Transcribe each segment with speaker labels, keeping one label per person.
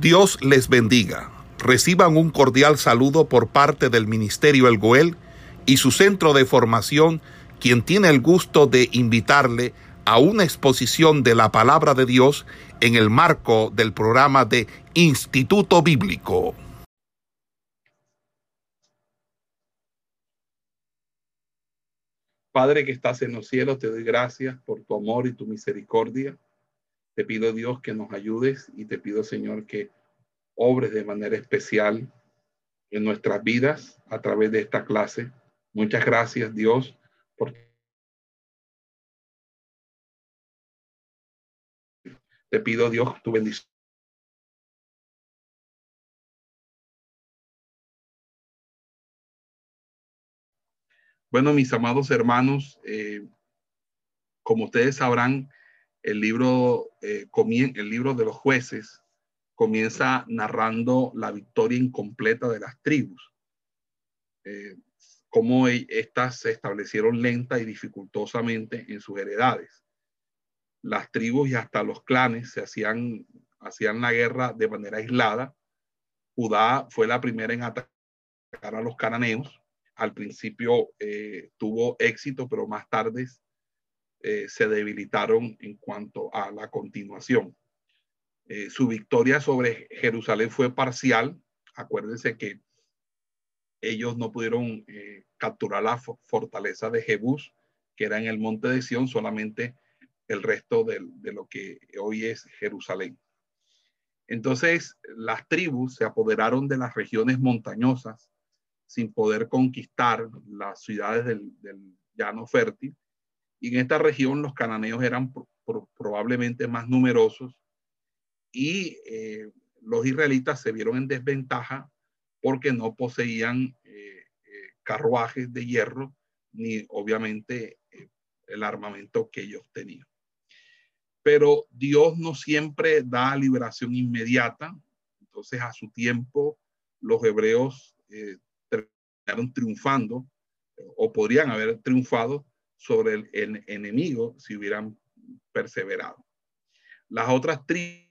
Speaker 1: Dios les bendiga. Reciban un cordial saludo por parte del Ministerio El Goel y su centro de formación, quien tiene el gusto de invitarle a una exposición de la palabra de Dios en el marco del programa de Instituto Bíblico.
Speaker 2: Padre que estás en los cielos, te doy gracias por tu amor y tu misericordia. Te pido Dios que nos ayudes y te pido Señor que obres de manera especial en nuestras vidas a través de esta clase. Muchas gracias Dios por te pido Dios tu bendición. Bueno, mis amados hermanos, eh, como ustedes sabrán, el libro, eh, el libro de los jueces comienza narrando la victoria incompleta de las tribus, eh, cómo éstas se establecieron lenta y dificultosamente en sus heredades. Las tribus y hasta los clanes se hacían, hacían la guerra de manera aislada. Judá fue la primera en atacar a los cananeos. Al principio eh, tuvo éxito, pero más tarde eh, se debilitaron en cuanto a la continuación. Eh, su victoria sobre Jerusalén fue parcial. Acuérdense que ellos no pudieron eh, capturar la fortaleza de Jebús, que era en el monte de Sión, solamente el resto de, lo que hoy es Jerusalén. Entonces, las tribus se apoderaron de las regiones montañosas sin poder conquistar las ciudades del llano fértil y en esta región los cananeos eran probablemente más numerosos y eh, los israelitas se vieron en desventaja porque no poseían eh, eh, carruajes de hierro ni obviamente el armamento que ellos tenían. Pero Dios no siempre da liberación inmediata, entonces a su tiempo los hebreos terminaron triunfando o podrían haber triunfado sobre el, enemigo si hubieran perseverado. Las otras tribus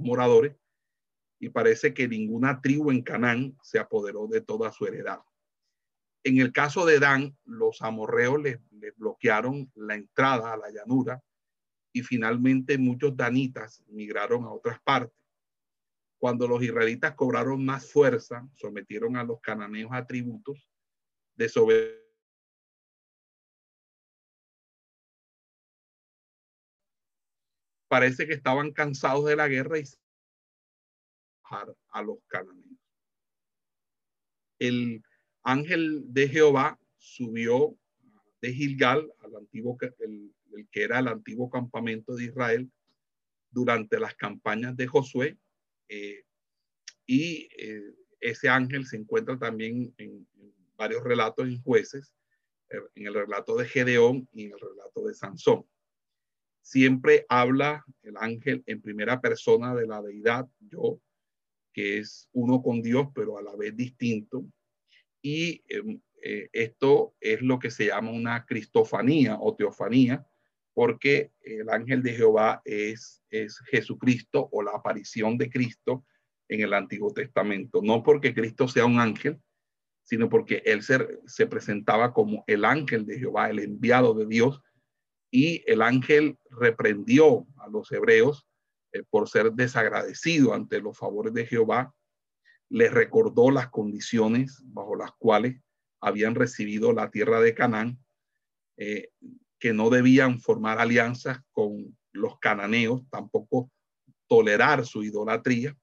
Speaker 2: moradores y parece que ninguna tribu en Canaán se apoderó de toda su heredad. En el caso de Dan, los amorreos les, les, bloquearon la entrada a la llanura y finalmente muchos danitas migraron a otras partes. Cuando los israelitas cobraron más fuerza, sometieron a los cananeos a tributos, desobedecieron parece que estaban cansados de la guerra y a los cananeos. El ángel de Jehová subió de Gilgal al antiguo, el, el que era el antiguo campamento de Israel durante las campañas de Josué eh, y eh, ese ángel se encuentra también en, varios relatos en jueces, eh, en el relato de Gedeón y en el relato de Sansón. Siempre habla el ángel en primera persona de la deidad, yo, que es uno con Dios, pero a la vez distinto. Y em, esto es lo que se llama una cristofanía o teofanía, porque el ángel de Jehová es, es Jesucristo o la aparición de Cristo en el Antiguo Testamento. No porque Cristo sea un ángel, sino porque él se, se presentaba como el ángel de Jehová, el enviado de Dios, y el ángel reprendió a los hebreos eh, por ser desagradecido ante los favores de Jehová, les recordó las condiciones bajo las cuales habían recibido la tierra de Canaán, eh, que no debían formar alianzas con los cananeos, tampoco tolerar su idolatría.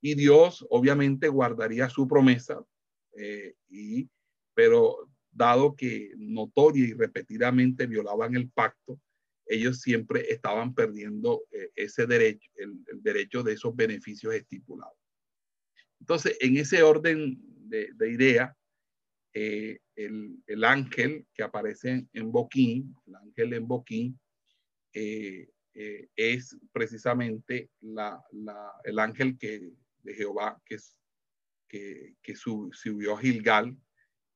Speaker 2: Y Dios obviamente guardaría su promesa, eh, y, pero dado que notoria y repetidamente violaban el pacto, ellos siempre estaban perdiendo eh, ese derecho, el, derecho de esos beneficios estipulados. Entonces, en ese orden de, de idea, eh, el, ángel que aparece en Boquín, el ángel en Boquín, eh, eh, es precisamente el ángel que, de Jehová que subió a Gilgal,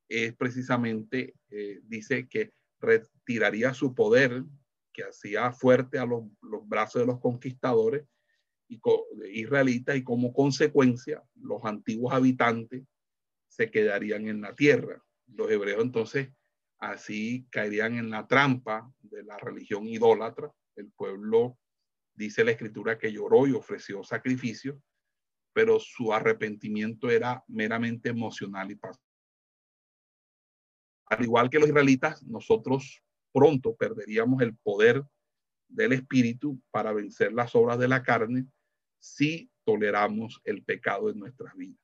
Speaker 2: es precisamente, dice que retiraría su poder que hacía fuerte a los, los brazos de los conquistadores y, israelitas y como consecuencia los antiguos habitantes se quedarían en la tierra. Los hebreos entonces así caerían en la trampa de la religión idólatra. El pueblo, dice la escritura, que lloró y ofreció sacrificios, pero su arrepentimiento era meramente emocional y pasional. Al igual que los israelitas, nosotros pronto perderíamos el poder del espíritu para vencer las obras de la carne si toleramos el pecado en nuestras vidas.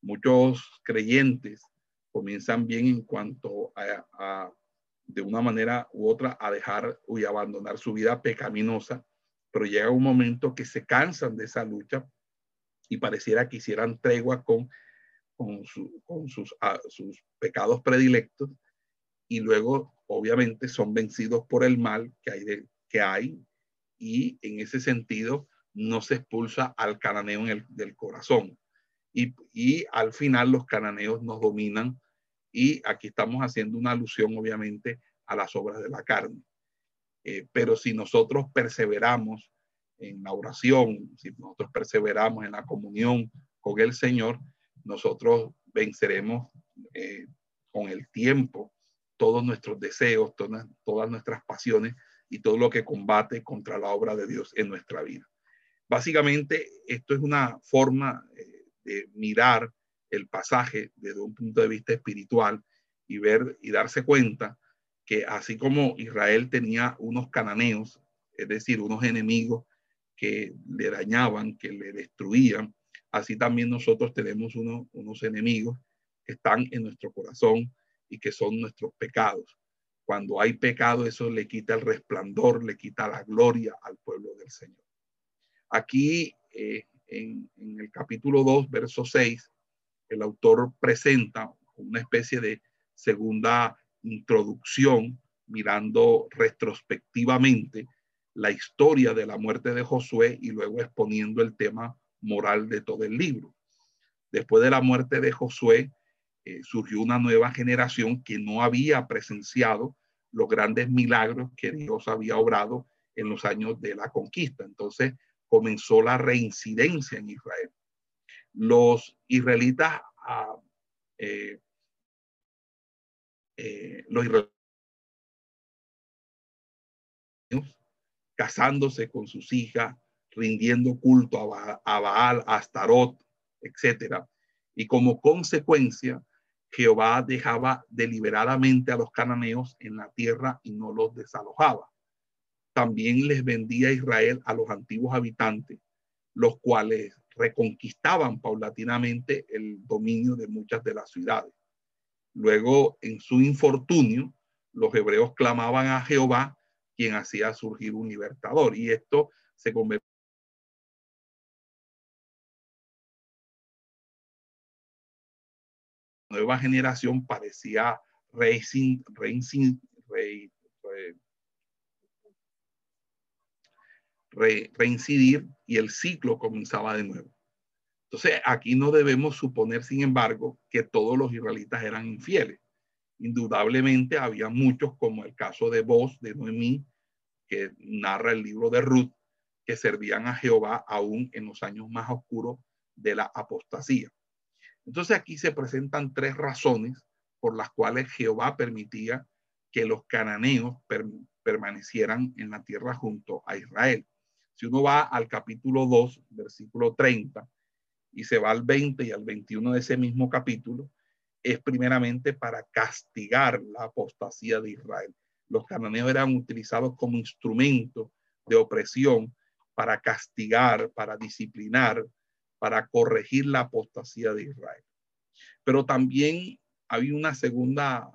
Speaker 2: Muchos creyentes comienzan bien en cuanto a, de una manera u otra a dejar y abandonar su vida pecaminosa, pero llega un momento que se cansan de esa lucha y pareciera que hicieran tregua con, con, sus, pecados predilectos y luego obviamente son vencidos por el mal que hay, que hay y en ese sentido no se expulsa al cananeo en el, del corazón. Y, al final los cananeos nos dominan y aquí estamos haciendo una alusión obviamente a las obras de la carne. Eh, pero si nosotros perseveramos en la oración, si nosotros perseveramos en la comunión con el Señor, nosotros venceremos eh, con el tiempo todos nuestros deseos, todas, todas nuestras pasiones y todo lo que combate contra la obra de Dios en nuestra vida. Básicamente, esto es una forma eh, mirar el pasaje desde un punto de vista espiritual y ver y darse cuenta que así como Israel tenía unos cananeos, es decir, unos enemigos que le dañaban, que le destruían, así también nosotros tenemos unos enemigos que están en nuestro corazón y que son nuestros pecados. Cuando hay pecado, eso le quita el resplandor, le quita la gloria al pueblo del Señor. Aquí eh, en, el capítulo 2, verso 6, el autor presenta una especie de segunda introducción mirando retrospectivamente la historia de la muerte de Josué y luego exponiendo el tema moral de todo el libro. Después de la muerte de Josué, eh, surgió una nueva generación que no había presenciado los grandes milagros que Dios había obrado en los años de la conquista. Entonces comenzó la reincidencia en Israel los israelitas, ah, eh, eh, los israelitas casándose con sus hijas, rindiendo culto a, Baal, a Astarot, etc. Y como consecuencia, Jehová dejaba deliberadamente a los cananeos en la tierra y no los desalojaba. También les vendía Israel a los antiguos habitantes, los cuales reconquistaban paulatinamente el dominio de muchas de las ciudades. Luego, en su infortunio, los hebreos clamaban a Jehová, quien hacía surgir un libertador, y esto se convirtió nueva generación parecía reincidir y el ciclo comenzaba de nuevo. Entonces, aquí no debemos suponer, sin embargo, que todos los israelitas eran infieles. Indudablemente había muchos, como el caso de Boz, de Noemí, que narra el libro de Ruth, que servían a Jehová aún en los años más oscuros de la apostasía. Entonces aquí se presentan tres razones por las cuales Jehová permitía que los cananeos permanecieran en la tierra junto a Israel. Si uno va al capítulo 2, versículo 30, y se va al 20 y al 21 de ese mismo capítulo, es primeramente para castigar la apostasía de Israel. Los cananeos eran utilizados como instrumento de opresión para castigar, para disciplinar, para corregir la apostasía de Israel. Pero también hay una segunda,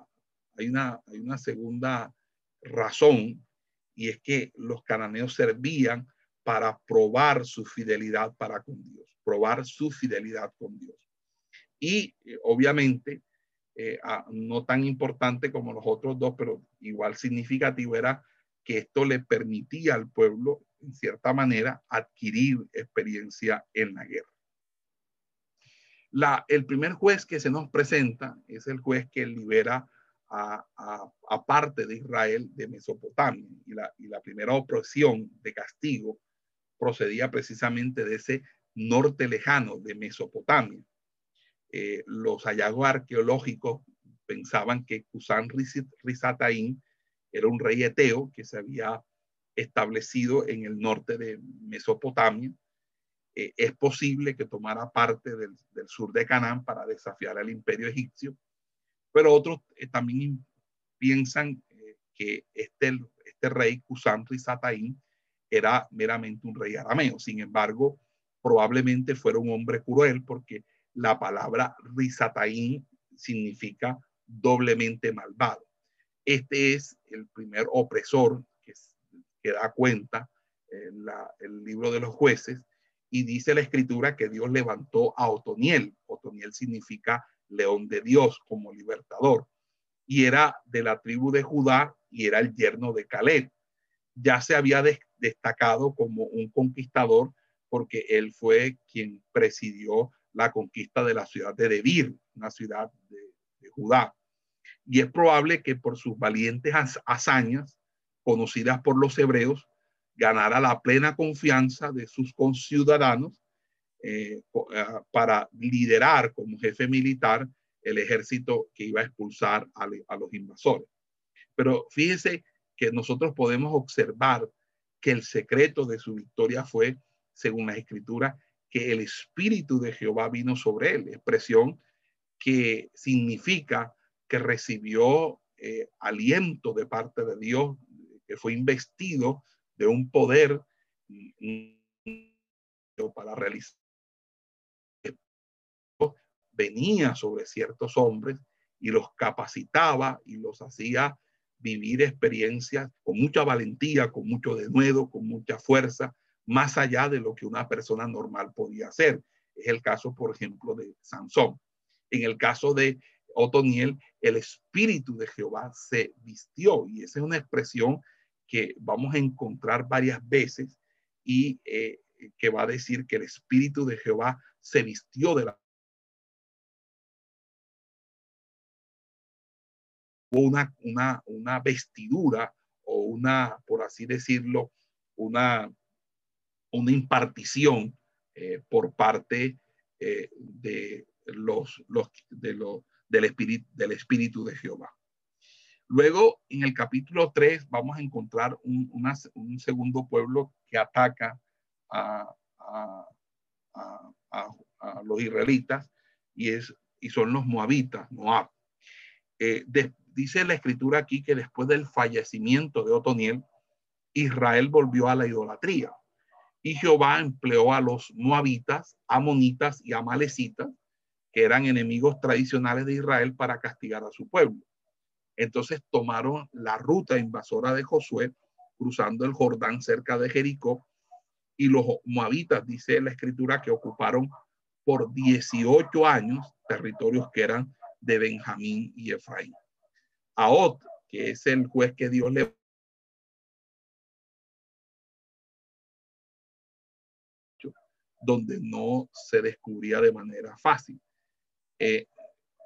Speaker 2: hay una, hay una segunda razón, y es que los cananeos servían para probar su fidelidad para con Dios, probar su fidelidad con Dios. Y eh, obviamente, eh, no tan importante como los otros dos, pero igual significativo era que esto le permitía al pueblo, en cierta manera, adquirir experiencia en la guerra. El primer juez que se nos presenta es el juez que libera a, a, parte de Israel de Mesopotamia. Y la, y la primera opresión de castigo procedía precisamente de ese norte lejano de Mesopotamia. Eh, los hallazgos arqueológicos pensaban que Kusan Rizataín era un rey eteo que se había establecido en el norte de Mesopotamia. Eh, es posible que tomara parte del, sur de Canaán para desafiar al imperio egipcio, pero otros eh, también piensan que este, este rey Kusan Rizataín era meramente un rey arameo. Sin embargo, probablemente fuera un hombre cruel porque la palabra Rizataín significa doblemente malvado. Este es el primer opresor que, da cuenta en el libro de los jueces y dice la escritura que Dios levantó a Otoniel. Otoniel significa león de Dios como libertador y era de la tribu de Judá y era el yerno de Caleb. Ya se había destacado como un conquistador porque él fue quien presidió la conquista de la ciudad de Debir, una ciudad de, Judá. Y es probable que por sus valientes hazañas, conocidas por los hebreos, ganara la plena confianza de sus conciudadanos eh, ah, para liderar como jefe militar el ejército que iba a expulsar a, a los invasores. Pero fíjense que nosotros podemos observar que el secreto de su victoria fue, según la escritura, que el Espíritu de Jehová vino sobre él, expresión que significa que recibió eh, aliento de parte de Dios, que fue investido de un poder para realizar. Venía sobre ciertos hombres y los capacitaba y los hacía vivir experiencias con mucha valentía, con mucho denuedo, con mucha fuerza, más allá de lo que una persona normal podía hacer. Es el caso, por ejemplo, de Sansón. En el caso de Otoniel, el espíritu de Jehová se vistió y esa es una expresión que vamos a encontrar varias veces y eh, que va a decir que el espíritu de Jehová se vistió de la una, una, una vestidura o una, por así decirlo, una, una impartición eh, por parte eh, de los, los, de del, espíritu, del Espíritu de Jehová. Luego, en el capítulo 3, vamos a encontrar un, un segundo pueblo que ataca a, a, a, los israelitas y, es, y son los moabitas, Moab. Eh, dice la escritura aquí que después del fallecimiento de Otoniel, Israel volvió a la idolatría. Y Jehová empleó a los moabitas, amonitas y amalecitas, que eran enemigos tradicionales de Israel, para castigar a su pueblo. Entonces tomaron la ruta invasora de Josué, cruzando el Jordán cerca de Jericó, y los moabitas, dice la escritura, que ocuparon por 18 años territorios que eran de Benjamín y Efraín. Aot, que es el juez que Dios le donde no se descubría de manera fácil. Eh,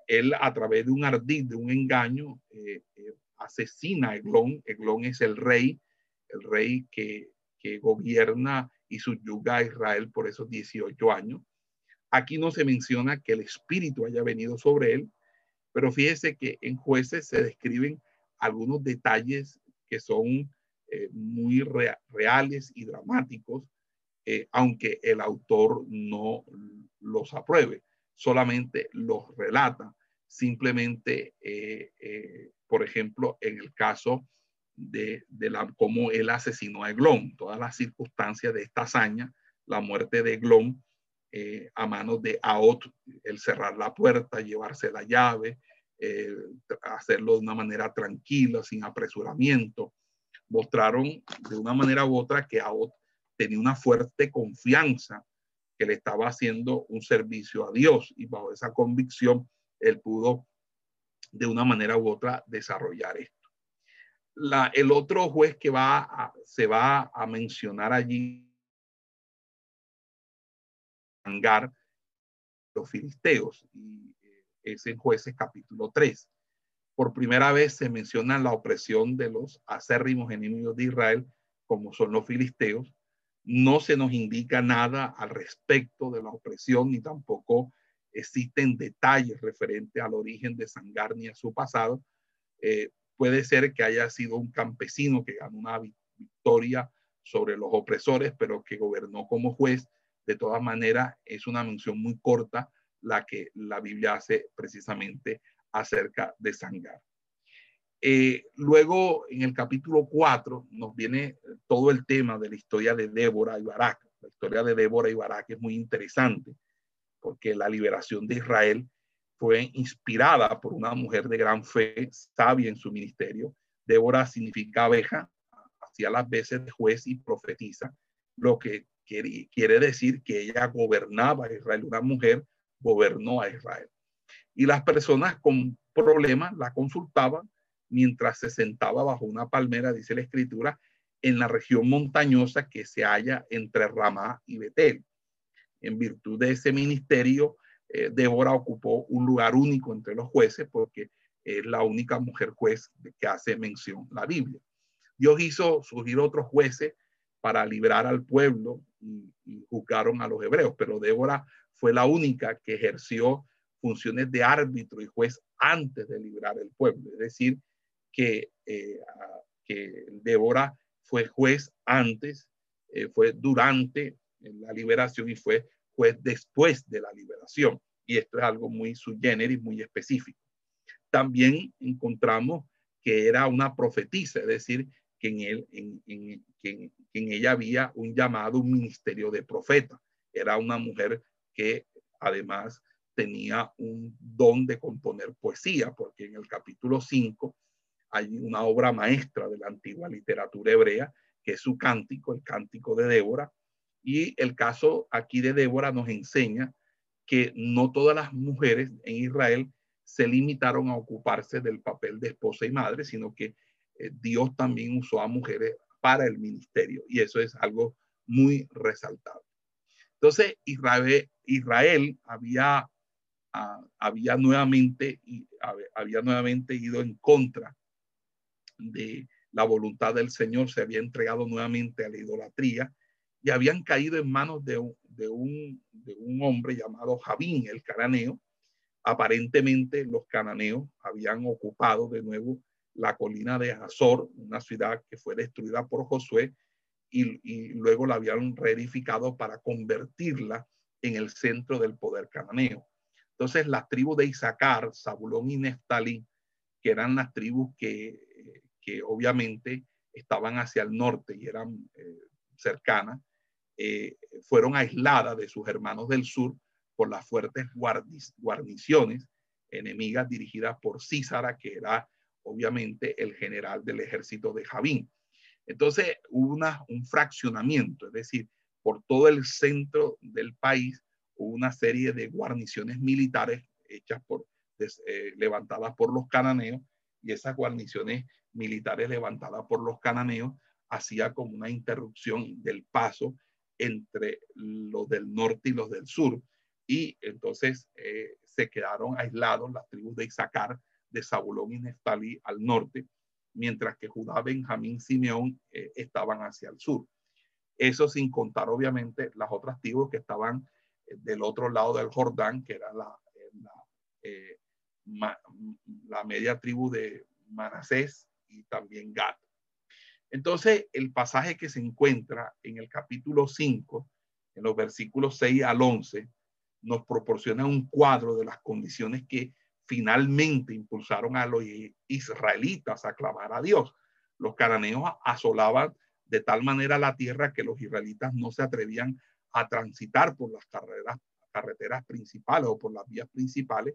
Speaker 2: él a través de un ardid, de un engaño, eh, eh, asesina a Eglón. Eglón es el rey, el rey que, que gobierna y subyuga a Israel por esos 18 años. Aquí no se menciona que el espíritu haya venido sobre él, pero fíjese que en jueces se describen algunos detalles que son eh, muy reales y dramáticos, eh, aunque el autor no los apruebe, solamente los relata. Simplemente, eh, por ejemplo, en el caso de, la, cómo él asesinó a Eglón, todas las circunstancias de esta hazaña, la muerte de Eglón, eh, a manos de Aot, el cerrar la puerta, llevarse la llave, eh, hacerlo de una manera tranquila, sin apresuramiento. Mostraron de una manera u otra que Aot tenía una fuerte confianza que le estaba haciendo un servicio a Dios y bajo esa convicción él pudo de una manera u otra desarrollar esto. El otro juez que va se va a mencionar allí los filisteos y es en jueces capítulo 3. por primera vez se menciona la opresión de los acérrimos enemigos de Israel, como son los filisteos. No se nos indica nada al respecto de la opresión, ni tampoco existen detalles referentes al origen de Sangar ni a su pasado. Eh, puede ser que haya sido un campesino que ganó una victoria sobre los opresores, pero que gobernó como juez. De todas maneras, es una mención muy corta la que la Biblia hace precisamente acerca de Sangar. Eh, luego, en el capítulo 4, nos viene todo el tema de la historia de Débora y Barak. La historia de Débora y Barak es muy interesante porque la liberación de Israel fue inspirada por una mujer de gran fe, sabia en su ministerio. Débora significa abeja, hacía las veces de juez y profetiza, lo que quiere decir que ella gobernaba a Israel, una mujer gobernó a Israel. Y las personas con problemas la consultaban mientras se sentaba bajo una palmera, dice la escritura, en la región montañosa que se halla entre Ramá y Betel. En virtud de ese ministerio, eh, Débora ocupó un lugar único entre los jueces porque es la única mujer juez que hace mención la Biblia. Dios hizo surgir otros jueces para librar al pueblo y, y juzgaron a los hebreos, pero Débora fue la única que ejerció funciones de árbitro y juez antes de librar el pueblo. Es decir, que, eh, que Débora fue juez antes, eh, fue durante la liberación y fue juez después de la liberación. Y esto es algo muy sui generis, muy específico. También encontramos que era una profetisa, es decir, que en, él, en, en, en, en ella había un llamado, ministerio de profeta. Era una mujer que además tenía un don de componer poesía, porque en el capítulo 5 hay una obra maestra de la antigua literatura hebrea, que es su cántico, el cántico de Débora. Y el caso aquí de Débora nos enseña que no todas las mujeres en Israel se limitaron a ocuparse del papel de esposa y madre, sino que eh, Dios también usó a mujeres para el ministerio. Y eso es algo muy resaltable. Entonces, Israel, había, ah, había, nuevamente, había nuevamente ido en contra de la voluntad del Señor, se había entregado nuevamente a la idolatría y habían caído en manos de un, de un, de un hombre llamado Javín, el cananeo. Aparentemente los cananeos habían ocupado de nuevo la colina de Azor, una ciudad que fue destruida por Josué, y, luego la habían reedificado para convertirla en el centro del poder cananeo. Entonces las tribus de Isaacar, Zabulón y Neftalí, que eran las tribus que que obviamente estaban hacia el norte y eran eh, cercanas, eh, fueron aisladas de sus hermanos del sur por las fuertes guarniciones enemigas dirigidas por Císara, que era obviamente el general del ejército de Javín. Entonces hubo una, un fraccionamiento, es decir, por todo el centro del país hubo una serie de guarniciones militares hechas por, eh, levantadas por los cananeos y esas guarniciones militares levantadas por los cananeos hacía como una interrupción del paso entre los del norte y los del sur. Y entonces eh, se quedaron aislados las tribus de Isaacar, de Zabulón y Neftalí al norte, mientras que Judá, Benjamín, Simeón eh, estaban hacia el sur. Eso sin contar obviamente las otras tribus que estaban eh, del otro lado del Jordán, que era la, la, la media tribu de Manasés, y también Gad. Entonces, el pasaje que se encuentra en el capítulo 5, en los versículos 6 al 11, nos proporciona un cuadro de las condiciones que finalmente impulsaron a los israelitas a clamar a Dios. Los cananeos asolaban de tal manera la tierra que los israelitas no se atrevían a transitar por las carreteras principales o por las vías principales,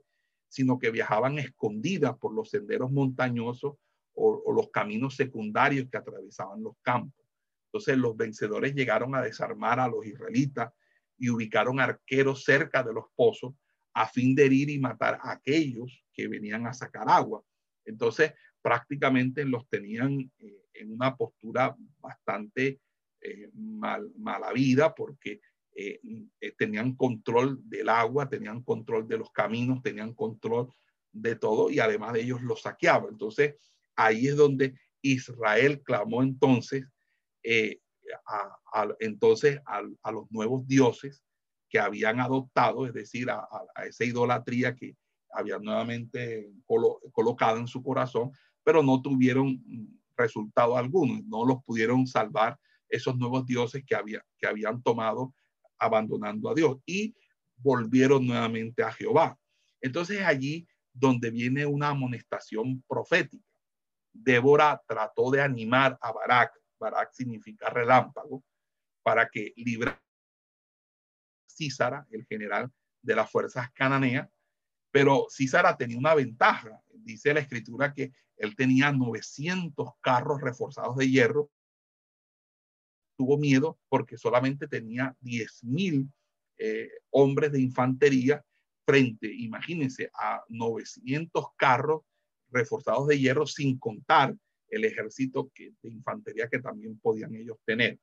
Speaker 2: sino que viajaban escondidas por los senderos montañosos o, los caminos secundarios que atravesaban los campos. Entonces los vencedores llegaron a desarmar a los israelitas y ubicaron arqueros cerca de los pozos a fin de herir y matar a aquellos que venían a sacar agua. Entonces prácticamente los tenían eh, en una postura bastante eh, mal, mala vida porque eh, tenían control del agua, tenían control de los caminos, tenían control de todo y además de ellos los saqueaba. Entonces, ahí es donde Israel clamó entonces, entonces a, los nuevos dioses que habían adoptado, es decir, a, esa idolatría que habían nuevamente colocado en su corazón, pero no tuvieron resultado alguno, no los pudieron salvar esos nuevos dioses que, había, que habían tomado abandonando a Dios y volvieron nuevamente a Jehová. Entonces allí donde viene una amonestación profética. Débora trató de animar a Barak, Barak significa relámpago, para que librara Císara, el general de las fuerzas cananeas, pero Císara tenía una ventaja. Dice la escritura que él tenía 900 carros reforzados de hierro. Tuvo miedo porque solamente tenía 10 mil eh, hombres de infantería frente, imagínense, a 900 carros reforzados de hierro sin contar el ejército de infantería que también podían ellos tener.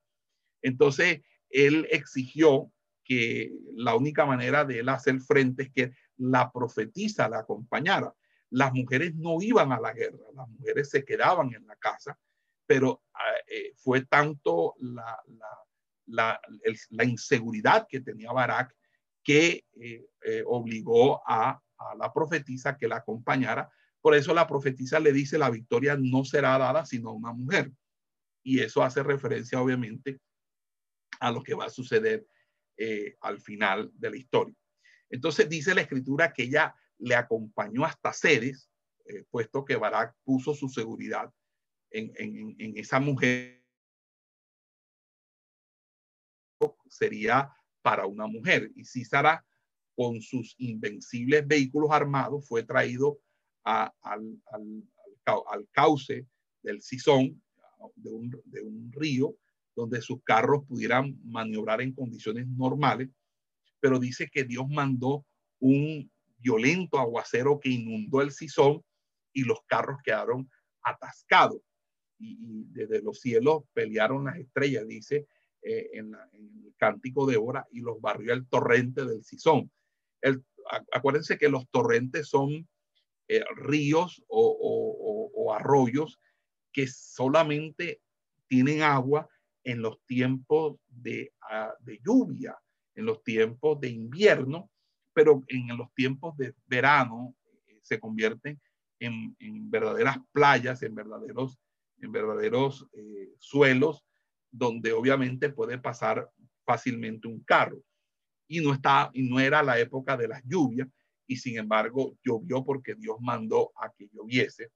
Speaker 2: Entonces, él exigió que la única manera de él hacer frente es que la profetisa la acompañara. Las mujeres no iban a la guerra, las mujeres se quedaban en la casa, pero ah, eh, fue tanto la, la, inseguridad que tenía Barak que eh, eh, obligó a, a, la profetisa que la acompañara. Por eso la profetisa le dice la victoria no será dada sino a una mujer. Y eso hace referencia obviamente a lo que va a suceder eh, al final de la historia. Entonces dice la escritura que ella le acompañó hasta Ceres, puesto que Barak puso su seguridad en, en, en esa mujer sería para una mujer. Y Císara, con sus invencibles vehículos armados, fue traído al, cauce del Sison, de un, de un río, donde sus carros pudieran maniobrar en condiciones normales. Pero dice que Dios mandó un violento aguacero que inundó el Sison y los carros quedaron atascados. Y, desde los cielos pelearon las estrellas, dice, eh, en, el cántico de hora y los barrió el torrente del Sison. El, acuérdense que los torrentes son eh, ríos o, arroyos que solamente tienen agua en los tiempos de, ah, de, lluvia, en los tiempos de invierno, pero en los tiempos de verano eh, se convierten en, en, verdaderas playas, en verdaderos, en verdaderos suelos donde obviamente puede pasar fácilmente un carro. Y no, está, y no era la época de las lluvias, y sin embargo llovió porque Dios mandó a que lloviese.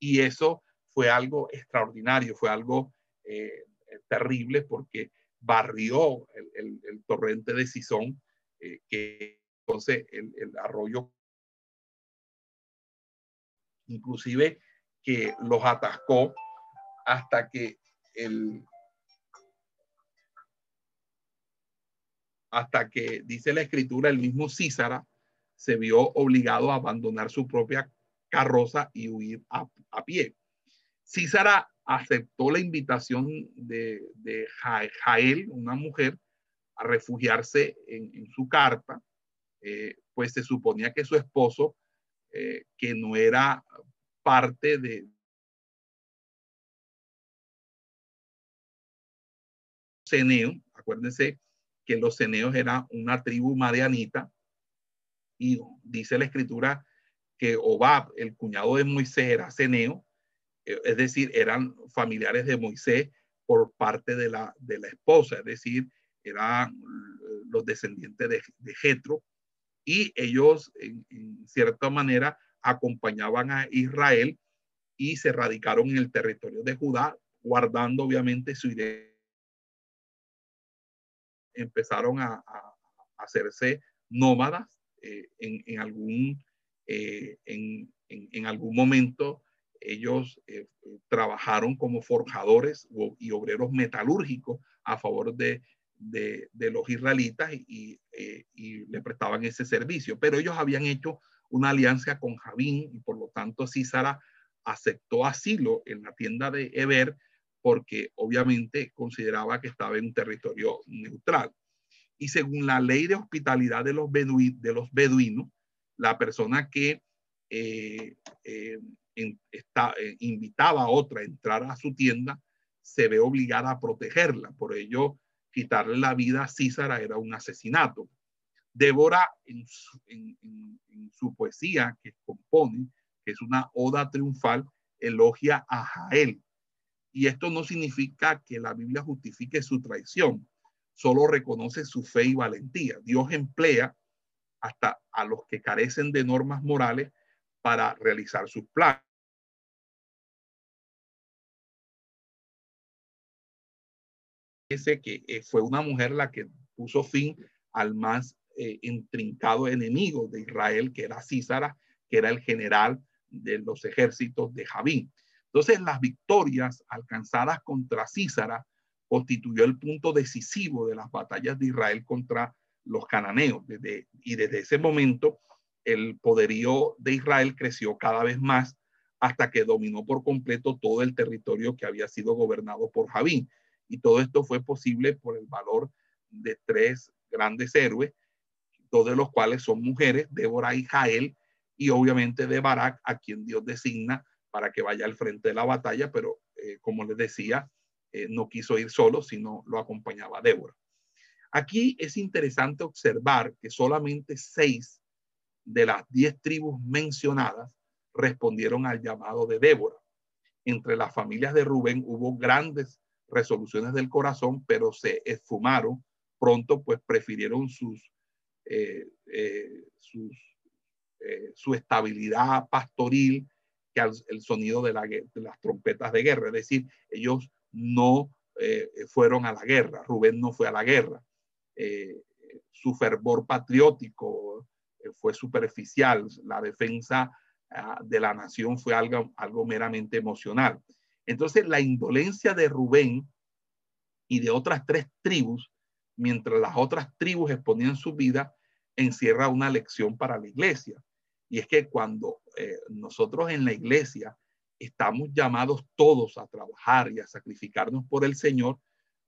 Speaker 2: Y eso fue algo extraordinario, fue algo eh, terrible porque barrió el, torrente de Sison, eh, que entonces el, el arroyo inclusive que los atascó hasta que el, hasta que, dice la escritura, el mismo Císara se vio obligado a abandonar su propia carroza y huir a, pie. Císara aceptó la invitación de, Jael, una mujer, a refugiarse en, su carta, eh, pues se suponía que su esposo, eh, que no era parte de Ceneo, acuérdense que los ceneos eran una tribu madianita y dice la escritura que Obab, el cuñado de Moisés, era ceneo, es decir, eran familiares de Moisés por parte de la, de la esposa, es decir, eran los descendientes de, de Jetro y ellos en, cierta manera acompañaban a Israel y se radicaron en el territorio de Judá, guardando obviamente su identidad empezaron a, hacerse nómadas eh, en, algún, eh, en, algún momento. Ellos eh, trabajaron como forjadores y obreros metalúrgicos a favor de, los israelitas y, le prestaban ese servicio. Pero ellos habían hecho una alianza con Javín y por lo tanto Císara aceptó asilo en la tienda de Eber porque obviamente consideraba que estaba en un territorio neutral. Y según la ley de hospitalidad de los, de los beduinos, la persona que invitaba a otra a entrar a su tienda, se ve obligada a protegerla. Por ello, quitarle la vida a Císara era un asesinato. Débora, en su, poesía que compone, que es una oda triunfal, elogia a Jael. Y esto no significa que la Biblia justifique su traición, solo reconoce su fe y valentía. Dios emplea hasta a los que carecen de normas morales para realizar sus planes. que eh, fue una mujer la que puso fin al más eh, intrincado enemigo de Israel, que era Císara, que era el general de los ejércitos de Javín. Entonces, las victorias alcanzadas contra Císara constituyó el punto decisivo de las batallas de Israel contra los cananeos. Desde, y desde ese momento, el poderío de Israel creció cada vez más hasta que dominó por completo todo el territorio que había sido gobernado por Javín. Y todo esto fue posible por el valor de tres grandes héroes, dos de los cuales son mujeres, Débora y Jael, y obviamente de Barak, a quien Dios designa para que vaya al frente de la batalla, pero eh, como les decía, eh, no quiso ir solo, sino lo acompañaba Débora. Aquí es interesante observar que solamente seis de las diez tribus mencionadas respondieron al llamado de Débora. Entre las familias de Rubén hubo grandes resoluciones del corazón, pero se esfumaron pronto, pues prefirieron sus eh, eh, eh, su estabilidad pastoril que el sonido de, las trompetas de guerra. Es decir, ellos no fueron a la guerra, Rubén no fue a la guerra. su fervor patriótico fue superficial, la defensa ah, de la nación fue algo, algo meramente emocional. Entonces, la indolencia de Rubén y de otras tres tribus mientras las otras tribus exponían su vida, encierra una lección para la iglesia. Y es que cuando eh, nosotros en la iglesia estamos llamados todos a trabajar y a sacrificarnos por el Señor,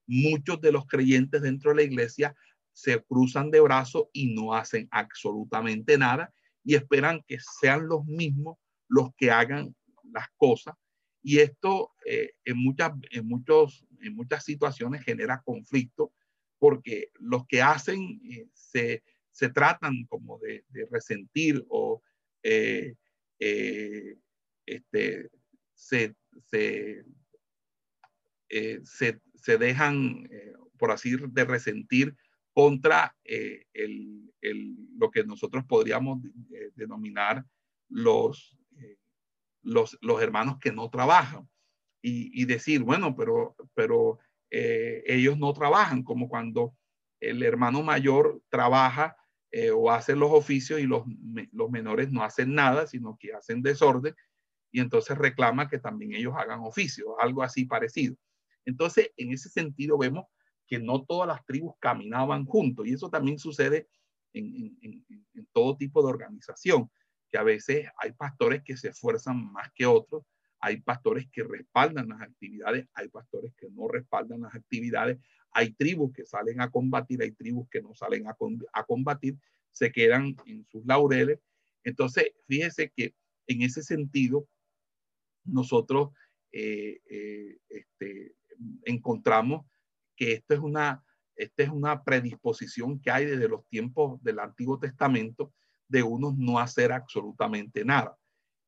Speaker 2: muchos de los creyentes dentro de la iglesia se cruzan de brazos y no hacen absolutamente nada y esperan que sean los mismos los que hagan las cosas. Y esto eh, en, muchas, en, muchos, en muchas situaciones genera conflicto porque los que hacen eh, se, tratan como de, resentir o eh, eh, este, se, se, dejan, por así de resentir contra lo que nosotros podríamos denominar los, los, los, hermanos que no trabajan. Y, decir, bueno, pero, pero eh, ellos no trabajan, como cuando el hermano mayor trabaja eh, o hace los oficios y los, los menores no hacen nada, sino que hacen desorden y entonces reclama que también ellos hagan oficios, algo así parecido. Entonces, en ese sentido vemos que no todas las tribus caminaban juntos y eso también sucede en, en, en, todo tipo de organización, que a veces hay pastores que se esfuerzan más que otros hay pastores que respaldan las actividades, hay pastores que no respaldan las actividades, hay tribus que salen a combatir, hay tribus que no salen a, combatir, se quedan en sus laureles. Entonces, fíjese que en ese sentido, nosotros eh, eh, este, encontramos que esto es una, esta es una predisposición que hay desde los tiempos del Antiguo Testamento de unos no hacer absolutamente nada.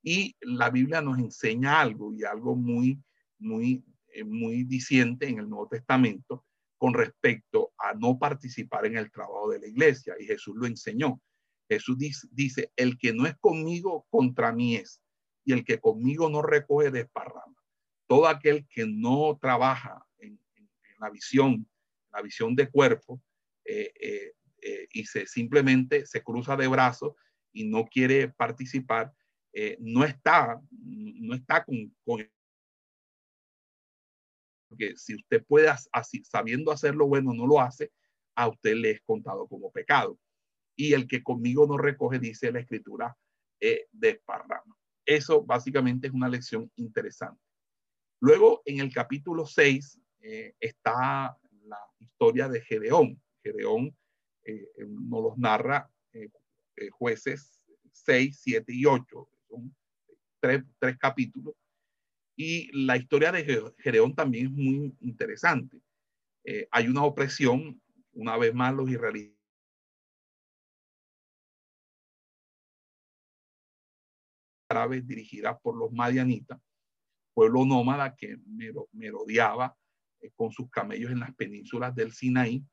Speaker 2: Y la Biblia nos enseña algo y algo muy, muy, eh, muy diciente en el Nuevo Testamento con respecto a no participar en el trabajo de la iglesia. Y Jesús lo enseñó. Jesús dice, el que no es conmigo, contra mí es. Y el que conmigo no recoge, desparrama. Todo aquel que no trabaja la visión, la visión de cuerpo, eh, eh, y se simplemente se cruza de brazos y no quiere participar, eh, no está, no está con, con porque si usted puede, así, sabiendo hacer lo bueno, no lo hace, a usted le es contado como pecado. Y el que conmigo no recoge, dice la escritura, eh, desparrama. Eso básicamente es una lección interesante. Luego, en el capítulo 6 eh, está la historia de Gedeón. Gedeón nos los narra jueces 6, 7 y 8 son tres, tres capítulos. Y la historia de Gedeón también es muy interesante. Eh, hay una opresión, una vez más los israelitas árabes dirigidas por los madianitas, pueblo nómada que merodeaba eh, con sus camellos en las penínsulas del Sinaí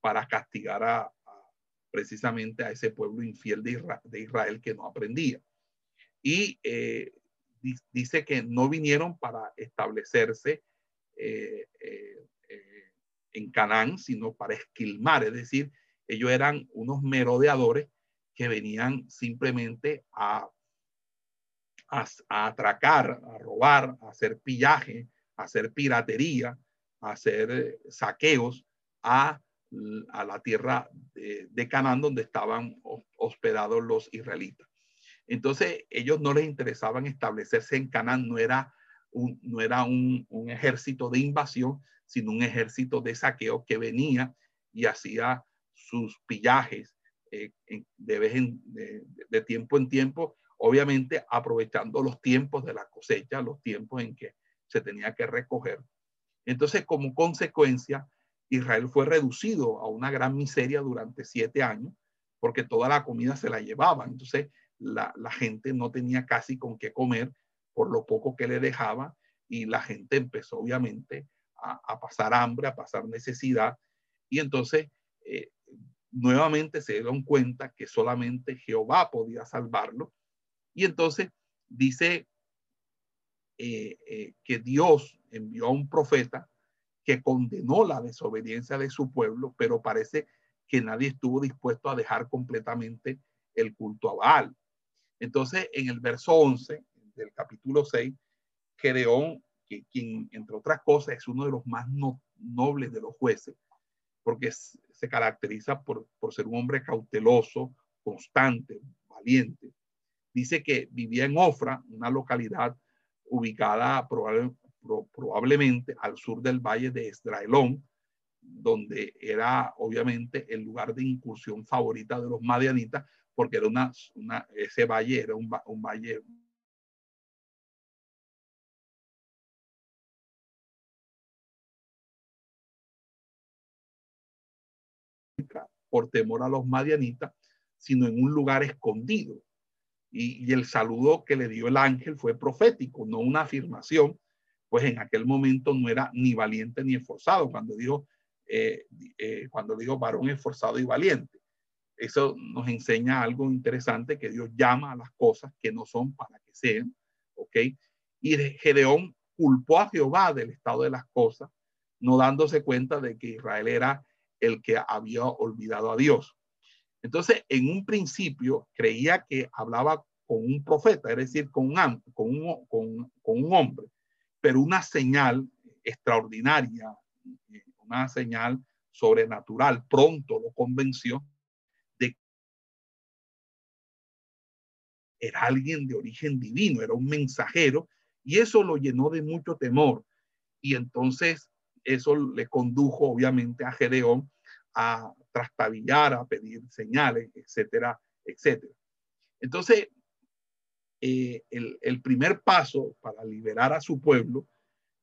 Speaker 2: para castigar a, precisamente a ese pueblo infiel de Israel, que no aprendía. Y eh, dice que no vinieron para establecerse eh, en Canaán, sino para esquilmar, es decir, ellos eran unos merodeadores que venían simplemente a a, atracar, a robar, a hacer pillaje, a hacer piratería, a hacer eh, saqueos a, la tierra de, de, Canaán donde estaban hospedados los israelitas. Entonces, ellos no les interesaban establecerse en Canaán, no era un, no era un, ejército de invasión, sino un ejército de saqueo que venía y hacía sus pillajes eh, de, vez en, de tiempo en tiempo obviamente aprovechando los tiempos de la cosecha, los tiempos en que se tenía que recoger. Entonces, como consecuencia, Israel fue reducido a una gran miseria durante siete años, porque toda la comida se la llevaban. Entonces, la, gente no tenía casi con qué comer por lo poco que le dejaba y la gente empezó obviamente a, pasar hambre, a pasar necesidad. Y entonces, eh, nuevamente se dieron cuenta que solamente Jehová podía salvarlo y entonces dice eh, eh, que Dios envió a un profeta que condenó la desobediencia de su pueblo, pero parece que nadie estuvo dispuesto a dejar completamente el culto a Baal. Entonces, en el verso 11 del capítulo 6, Gedeón, que quien, entre otras cosas, es uno de los más nobles de los jueces, porque se caracteriza por, por ser un hombre cauteloso, constante, valiente, dice que vivía en Ofra, una localidad ubicada probablemente al sur del valle de Esdraelón, donde era obviamente el lugar de incursión favorita de los madianitas, porque era una, ese valle era un, un valle por temor a los madianitas, sino en un lugar escondido, y, el saludo que le dio el ángel fue profético, no una afirmación, pues en aquel momento no era ni valiente ni esforzado, cuando dijo, eh, eh, cuando dijo varón esforzado y valiente. Eso nos enseña algo interesante, que Dios llama a las cosas que no son para que sean, ¿ok? Y Gedeón culpó a Jehová del estado de las cosas, no dándose cuenta de que Israel era el que había olvidado a Dios. Entonces, en un principio creía que hablaba con un profeta, es decir, con un, con un, con, un hombre, pero una señal extraordinaria, una señal sobrenatural, pronto lo convenció de que era alguien de origen divino, era un mensajero, y eso lo llenó de mucho temor. Y entonces eso le condujo obviamente a Gedeón a trastabillar, a pedir señales, etcétera, etcétera. Entonces, eh, el, primer paso para liberar a su pueblo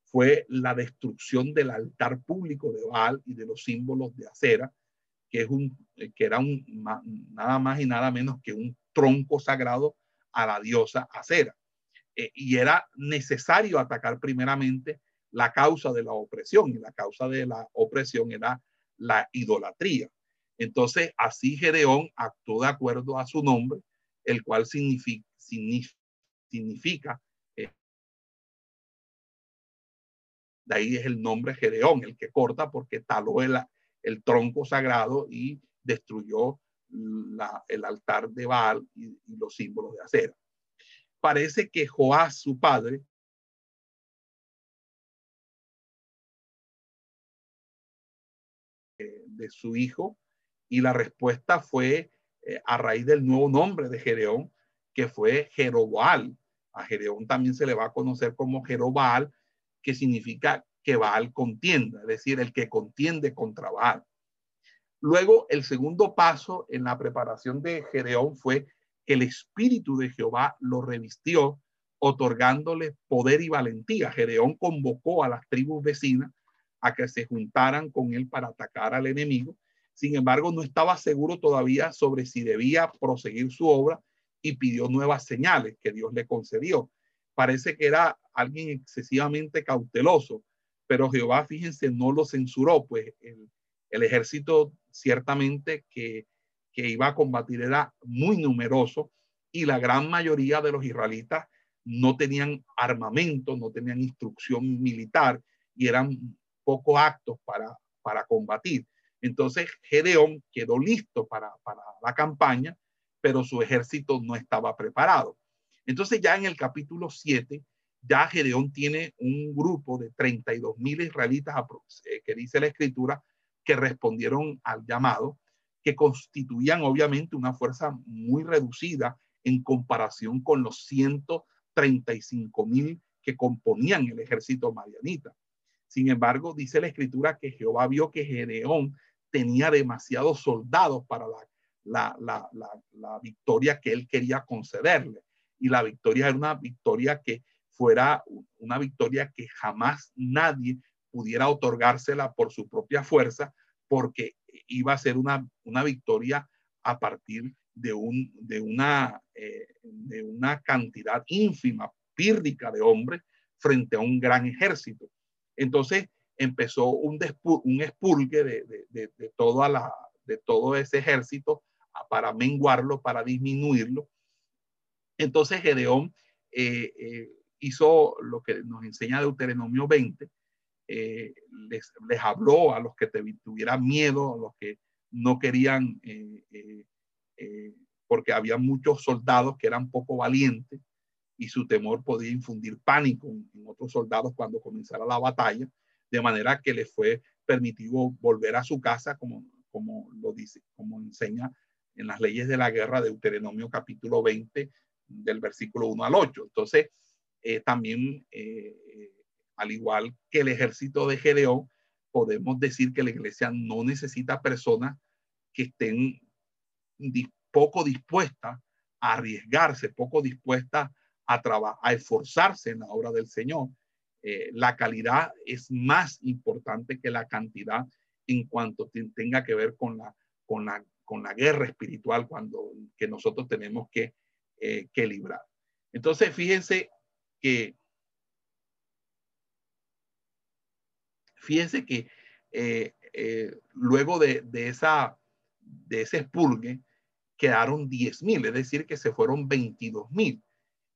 Speaker 2: fue la destrucción del altar público de Baal y de los símbolos de acera, que, es un, que era un, nada más y nada menos que un tronco sagrado a la diosa acera. Eh, y era necesario atacar primeramente la causa de la opresión, y la causa de la opresión era la idolatría. Entonces, así Gedeón actuó de acuerdo a su nombre, el cual significa, significa eh, de ahí es el nombre Gedeón, el que corta porque taló el, el tronco sagrado y destruyó el altar de Baal y, los símbolos de acera. Parece que Joás, su padre, de su hijo, y la respuesta fue eh, a raíz del nuevo nombre de Gedeón, que fue Jerobal. A Gedeón también se le va a conocer como Jerobal, que significa que Baal contienda, es decir, el que contiende contra Baal. Luego, el segundo paso en la preparación de Gedeón fue que el espíritu de Jehová lo revistió, otorgándole poder y valentía. Gedeón convocó a las tribus vecinas a que se juntaran con él para atacar al enemigo. Sin embargo, no estaba seguro todavía sobre si debía proseguir su obra y pidió nuevas señales que Dios le concedió. Parece que era alguien excesivamente cauteloso, pero Jehová, fíjense, no lo censuró, pues el, ejército ciertamente que, que iba a combatir era muy numeroso y la gran mayoría de los israelitas no tenían armamento, no tenían instrucción militar y eran pocos actos para, para combatir. Entonces Gedeón quedó listo para, para la campaña, pero su ejército no estaba preparado. Entonces ya en el capítulo 7, ya Gedeón tiene un grupo de 32 mil israelitas eh, que dice la escritura que respondieron al llamado, que constituían obviamente una fuerza muy reducida en comparación con los 135 mil que componían el ejército marianita. Sin embargo, dice la escritura que Jehová vio que Gedeón tenía demasiados soldados para la, la, la, la, victoria que él quería concederle. Y la victoria era una victoria que fuera una victoria que jamás nadie pudiera otorgársela por su propia fuerza, porque iba a ser una, una victoria a partir de, un, de, una, eh, de una cantidad ínfima, pírrica de hombres frente a un gran ejército. Entonces empezó un, un de, todo ese ejército para menguarlo, para disminuirlo. Entonces Gedeón eh, eh, hizo lo que nos enseña Deuteronomio 20, eh, les, habló a los que tuvieran miedo, a los que no querían, porque había muchos soldados que eran poco valientes y su temor podía infundir pánico en, otros soldados cuando comenzara la batalla, de manera que les fue permitido volver a su casa, como, como lo dice, como enseña en las leyes de la guerra de Deuteronomio capítulo 20, del versículo 1 al 8. Entonces, eh, también, eh, al igual que el ejército de Gedeón, podemos decir que la iglesia no necesita personas que estén poco dispuestas a arriesgarse, poco dispuestas a, a esforzarse en la obra del Señor. Eh, la calidad es más importante que la cantidad en cuanto tenga que ver con la, con la, con la guerra espiritual cuando, que nosotros tenemos que, eh, que librar. Entonces, fíjense que, fíjense que eh, luego de, de, esa, de ese expulgue quedaron 10 mil, es decir, que se fueron 22 mil.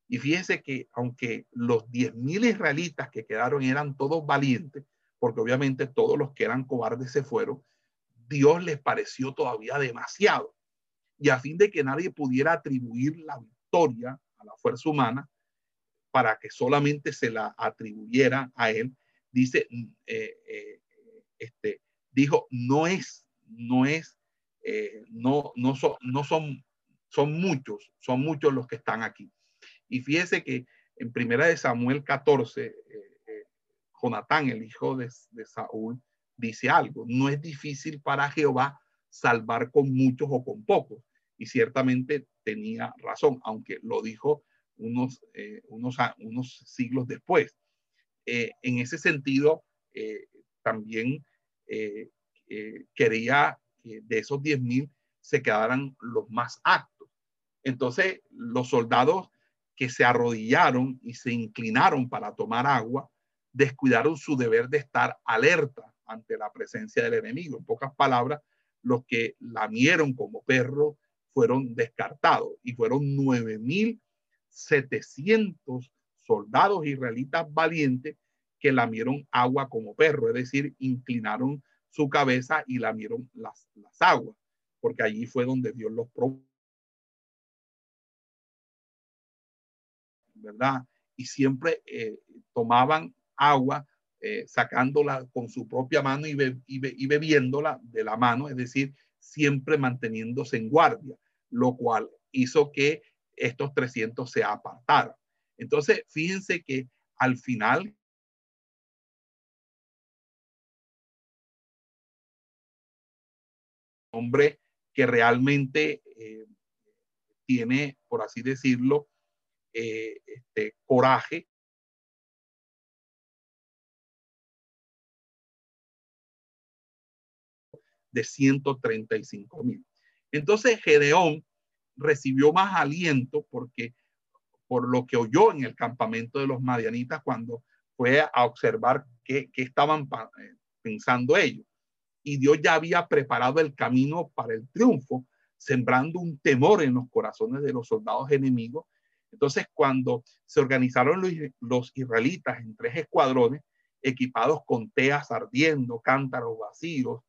Speaker 2: Y fíjese que aunque los 10.000 israelitas que quedaron eran todos valientes, porque obviamente todos los que eran cobardes se fueron, Dios les pareció todavía demasiado. Y a fin de que nadie pudiera atribuir la victoria a la fuerza humana, para que solamente se la atribuyera a él, dice, eh, eh, este, dijo, no es, no es, eh, no, no, son, no son, son muchos, son muchos los que están aquí. Y fíjese que en primera de Samuel 14, eh, eh, Jonatán, el hijo de, Saúl, dice algo, no es difícil para Jehová salvar con muchos o con pocos. Y ciertamente tenía razón, aunque lo dijo unos, eh, unos, unos siglos después. en ese sentido, también quería que de esos 10 mil se quedaran los más aptos. Entonces, los soldados que se arrodillaron y se inclinaron para tomar agua, descuidaron su deber de estar alerta ante la presencia del enemigo. En pocas palabras, los que lamieron como perro fueron descartados y fueron 9.700 soldados israelitas valientes que lamieron agua como perro, es decir, inclinaron su cabeza y lamieron las, las aguas, porque allí fue donde Dios los probó ¿verdad? Y siempre eh, tomaban agua eh, sacándola con su propia mano y, y, bebiéndola de la mano, es decir, siempre manteniéndose en guardia, lo cual hizo que estos 300 se apartaran. Entonces, fíjense que al final hombre que realmente eh, tiene, por así decirlo, eh, este, coraje de 135 mil. Entonces Gedeón recibió más aliento porque por lo que oyó en el campamento de los madianitas cuando fue a observar qué, estaban eh, pensando ellos. Y Dios ya había preparado el camino para el triunfo, sembrando un temor en los corazones de los soldados enemigos. Entonces, cuando se organizaron los, israelitas en tres escuadrones, equipados con teas ardiendo, cántaros vacíos,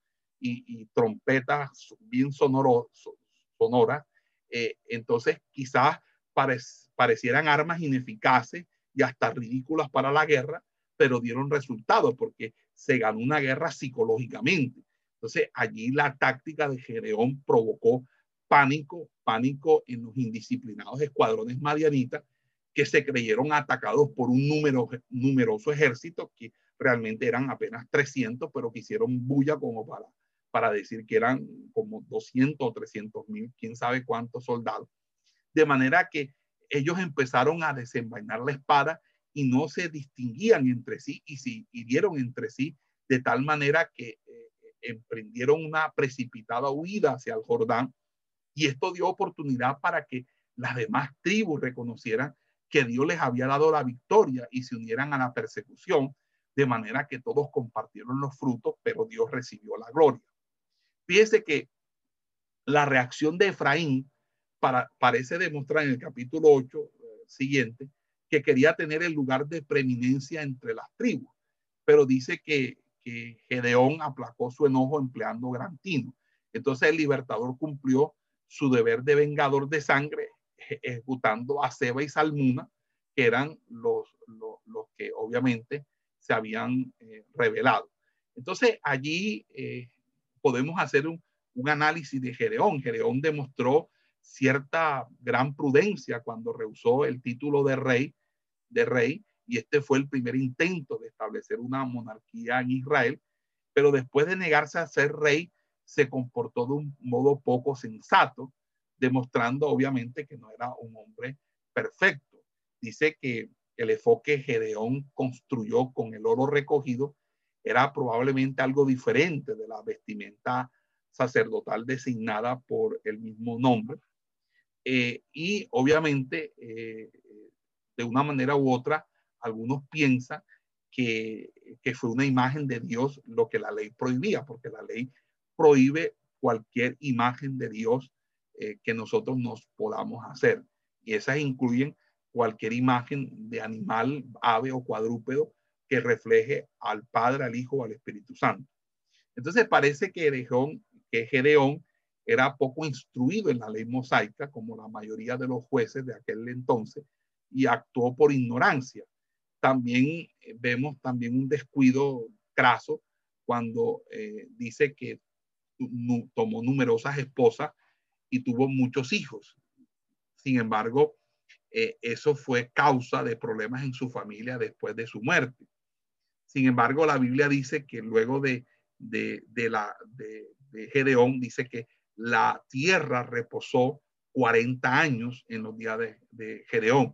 Speaker 2: y, trompetas bien sonoras, eh, entonces quizás parecieran armas ineficaces y hasta ridículas para la guerra, pero dieron resultados porque se ganó una guerra psicológicamente. Entonces allí la táctica de Gedeón provocó pánico, pánico en los indisciplinados escuadrones madianitas que se creyeron atacados por un número, numeroso ejército que realmente eran apenas 300, pero que hicieron bulla como para para decir que eran como 200 o 300 mil, quién sabe cuántos soldados. De manera que ellos empezaron a desenvainar la espada y no se distinguían entre sí y se hirieron entre sí de tal manera que eh, emprendieron una precipitada huida hacia el Jordán y esto dio oportunidad para que las demás tribus reconocieran que Dios les había dado la victoria y se unieran a la persecución, de manera que todos compartieron los frutos, pero Dios recibió la gloria. Fíjese que la reacción de Efraín para, parece demostrar en el capítulo 8 eh, siguiente que quería tener el lugar de preeminencia entre las tribus, pero dice que, que Gedeón aplacó su enojo empleando gran tino. Entonces el libertador cumplió su deber de vengador de sangre, ejecutando a Seba y Salmuna, que eran los, los, que obviamente se habían eh, revelado. Entonces allí eh, podemos hacer un, análisis de Gedeón. Gedeón demostró cierta gran prudencia cuando rehusó el título de rey, de rey, y este fue el primer intento de establecer una monarquía en Israel, pero después de negarse a ser rey, se comportó de un modo poco sensato, demostrando obviamente que no era un hombre perfecto. Dice que el enfoque Gedeón construyó con el oro recogido era probablemente algo diferente de la vestimenta sacerdotal designada por el mismo nombre. Eh, y obviamente, eh, de una manera u otra, algunos piensan que, que, fue una imagen de Dios lo que la ley prohibía, porque la ley prohíbe cualquier imagen de Dios eh, que nosotros nos podamos hacer. Y esas incluyen cualquier imagen de animal, ave o cuadrúpedo que refleje al Padre, al Hijo, al Espíritu Santo. Entonces parece que, Gedeón, que Gedeón era poco instruido en la ley mosaica, como la mayoría de los jueces de aquel entonces, y actuó por ignorancia. También eh, vemos también un descuido craso cuando eh, dice que tomó numerosas esposas y tuvo muchos hijos. Sin embargo, eh, eso fue causa de problemas en su familia después de su muerte. Sin embargo, la Biblia dice que luego de, de, la, de, Gedeón, dice que la tierra reposó 40 años en los días de, Gedeón.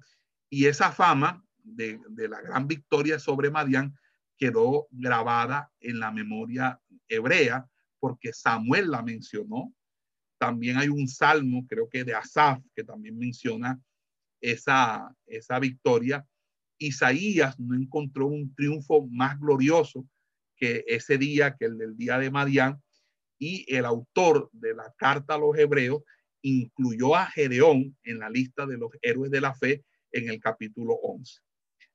Speaker 2: Y esa fama de, la gran victoria sobre Madián quedó grabada en la memoria hebrea porque Samuel la mencionó. También hay un salmo, creo que de Asaf, que también menciona esa, esa victoria Isaías no encontró un triunfo más glorioso que ese día, que el del día de Madián, y el autor de la carta a los hebreos incluyó a Gedeón en la lista de los héroes de la fe en el capítulo 11.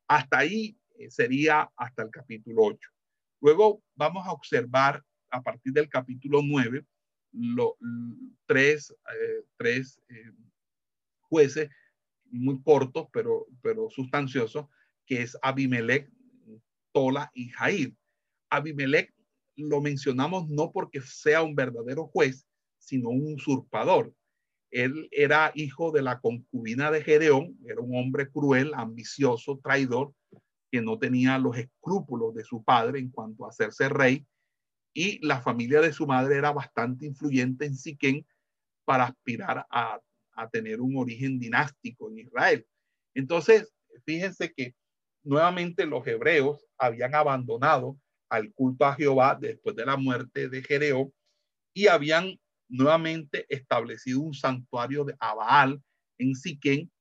Speaker 2: Hasta ahí eh, sería hasta el capítulo 8. Luego vamos a observar a partir del capítulo 9 los tres, eh, tres eh, jueces muy cortos, pero, pero sustanciosos, que es Abimelech, Tola y Jair. Abimelech lo mencionamos no porque sea un verdadero juez, sino un usurpador. Él era hijo de la concubina de Gedeón, era un hombre cruel, ambicioso, traidor, que no tenía los escrúpulos de su padre en cuanto a hacerse rey, y la familia de su madre era bastante influyente en Siquén para aspirar a, tener un origen dinástico en Israel. Entonces, fíjense que nuevamente los hebreos habían abandonado al culto a Jehová después de la muerte de Jereo y habían nuevamente establecido un santuario de Abaal en Siquén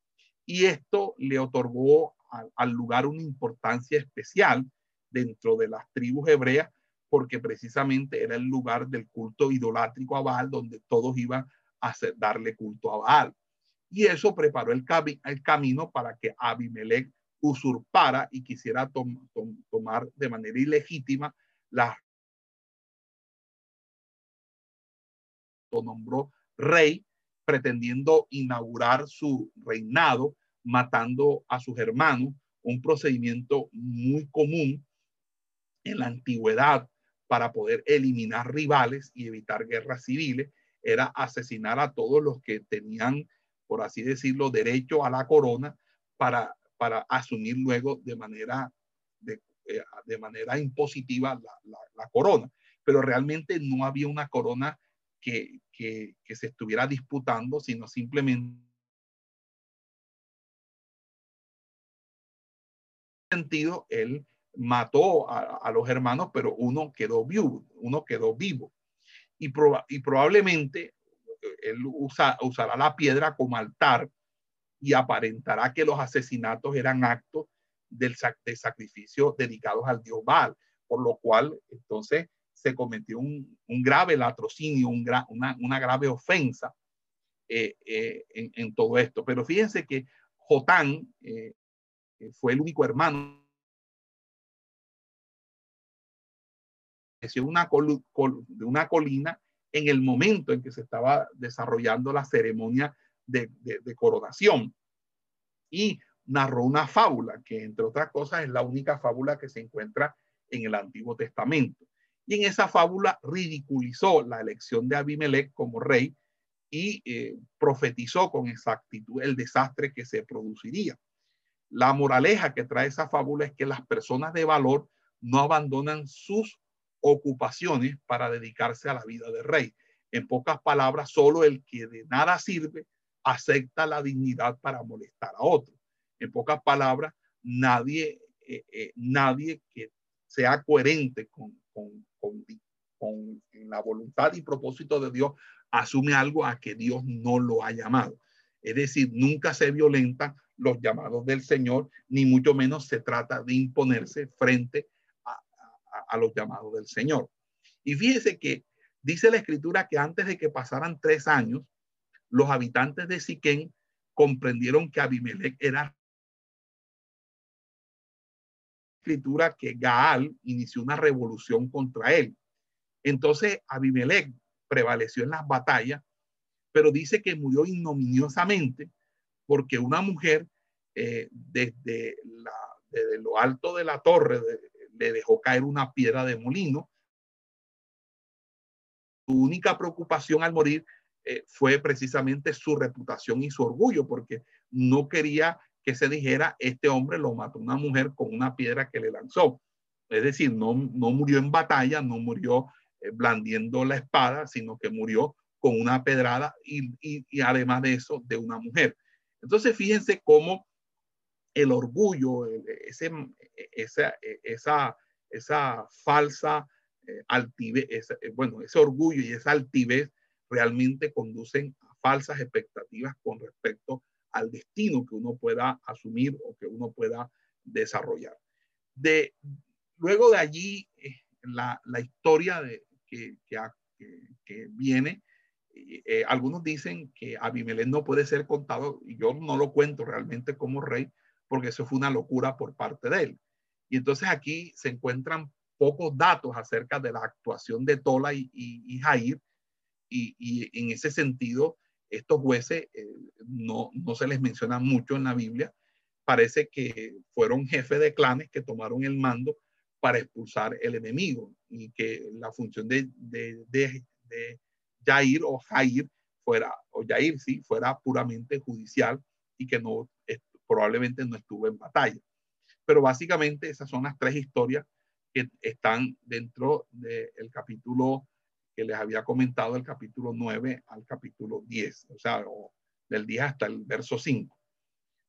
Speaker 2: y esto le otorgó al, lugar una importancia especial dentro de las tribus hebreas porque precisamente era el lugar del culto idolátrico a Baal donde todos iban a hacer, darle culto a Baal. Y eso preparó el, camino para que Abimelech usurpara y quisiera tomar de manera ilegítima la lo nombró rey pretendiendo inaugurar su reinado matando a sus hermanos, un procedimiento muy común en la antigüedad para poder eliminar rivales y evitar guerras civiles, era asesinar a todos los que tenían, por así decirlo, derecho a la corona para, para asumir luego de manera, de, eh, manera impositiva la, corona. Pero realmente no había una corona que, que, que se estuviera disputando, sino simplemente sentido, él mató a, los hermanos, pero uno quedó vivo, uno quedó vivo. Y, y probablemente eh, él usa, usará la piedra como altar y aparentará que los asesinatos eran actos del de sacrificio dedicados al dios Baal, por lo cual entonces se cometió un, grave latrocinio, un una, una, grave ofensa eh, eh, en, todo esto. Pero fíjense que Jotán fue el único hermano una, de una colina en el momento en que se estaba desarrollando la ceremonia de, coronación. Y narró una fábula, que entre otras cosas es la única fábula que se encuentra en el Antiguo Testamento. Y en esa fábula ridiculizó la elección de Abimelech como rey y eh, profetizó con exactitud el desastre que se produciría. La moraleja que trae esa fábula es que las personas de valor no abandonan sus ocupaciones para dedicarse a la vida de rey. En pocas palabras, solo el que de nada sirve acepta la dignidad para molestar a otro. En pocas palabras, nadie, eh, eh, nadie que sea coherente con, con la voluntad y propósito de Dios asume algo a que Dios no lo ha llamado. Es decir, nunca se violentan los llamados del Señor, ni mucho menos se trata de imponerse frente a, los llamados del Señor. Y fíjese que dice la escritura que antes de que pasaran tres años, los habitantes de Siquén comprendieron que Abimelech era escritura que Gaal inició una revolución contra él. Entonces Abimelech prevaleció en las batallas, pero dice que murió ignominiosamente porque una mujer eh, desde, desde lo alto de la torre de, le dejó caer una piedra de molino. Su única preocupación al morir eh, fue precisamente su reputación y su orgullo, porque no quería que se dijera, este hombre lo mató una mujer con una piedra que le lanzó. Es decir, no, no murió en batalla, no murió eh, blandiendo la espada, sino que murió con una pedrada y, y, además de eso, de una mujer. Entonces, fíjense cómo el orgullo, ese, esa, esa, esa falsa eh, altivez, eh, bueno, ese orgullo y esa altivez realmente conducen a falsas expectativas con respecto al destino que uno pueda asumir o que uno pueda desarrollar. De, luego de allí, eh, la, la, historia de, que, que, que viene, algunos dicen que Abimelech no puede ser contado, y yo no lo cuento realmente como rey, porque eso fue una locura por parte de él. Y entonces aquí se encuentran pocos datos acerca de la actuación de Tola y, Jair. Y, en ese sentido, estos jueces eh, no, no se les menciona mucho en la Biblia. Parece que fueron jefes de clanes que tomaron el mando para expulsar el enemigo y que la función de, de, de, de Jair o Jair fuera, o Jair sí, fuera puramente judicial y que no probablemente no estuvo en batalla. Pero básicamente esas son las tres historias que están dentro del capítulo que les había comentado, el capítulo 9 al capítulo 10, o sea, del 10 hasta el verso 5.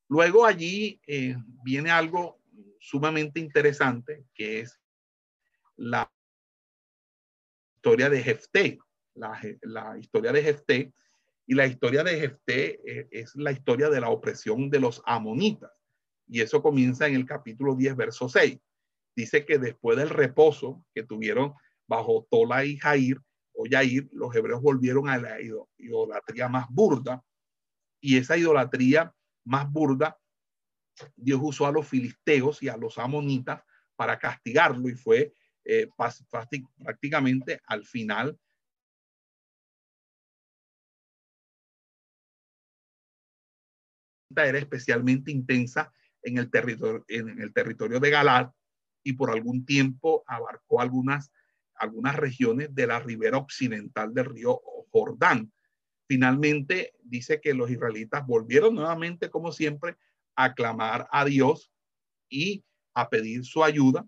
Speaker 2: Luego allí eh, viene algo sumamente interesante, que es la historia de Jefté, la, la historia de Jefté, y la historia de Jefté eh, es la historia de la opresión de los amonitas. Y eso comienza en el capítulo 10, verso 6. Dice que después del reposo que tuvieron bajo Tola y Jair o Yair, los hebreos volvieron a la idolatría más burda. Y esa idolatría más burda, Dios usó a los filisteos y a los amonitas para castigarlo y fue eh, prácticamente al final era especialmente intensa en el territorio, de Galad y por algún tiempo abarcó algunas, algunas regiones de la ribera occidental del río Jordán. Finalmente dice que los israelitas volvieron nuevamente, como siempre, a clamar a Dios y a pedir su ayuda,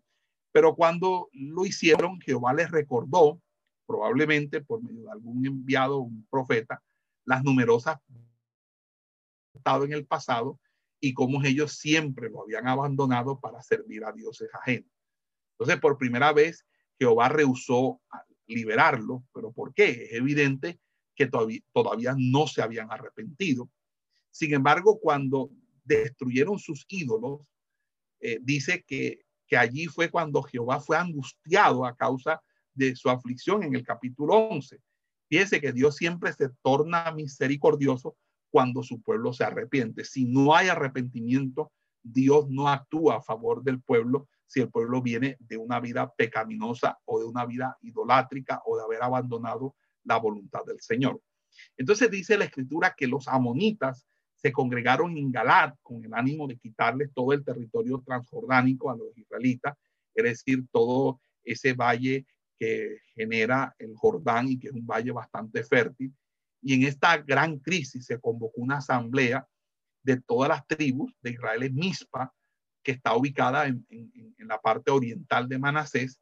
Speaker 2: pero cuando lo hicieron, Jehová les recordó, probablemente por medio de algún enviado, un profeta, las numerosas estado en el pasado y cómo ellos siempre lo habían abandonado para servir a dioses ajenos. Entonces, por primera vez, Jehová rehusó liberarlo, pero ¿por qué? Es evidente que todavía, todavía no se habían arrepentido. Sin embargo, cuando destruyeron sus ídolos, eh, dice que, que allí fue cuando Jehová fue angustiado a causa de su aflicción en el capítulo 11. Fíjese que Dios siempre se torna misericordioso cuando su pueblo se arrepiente. Si no hay arrepentimiento, Dios no actúa a favor del pueblo si el pueblo viene de una vida pecaminosa o de una vida idolátrica o de haber abandonado la voluntad del Señor. Entonces dice la escritura que los amonitas se congregaron en Galad con el ánimo de quitarles todo el territorio transjordánico a los israelitas, es decir, todo ese valle que genera el Jordán y que es un valle bastante fértil, y en esta gran crisis se convocó una asamblea de todas las tribus de Israel en Mispa, que está ubicada en, la parte oriental de Manasés,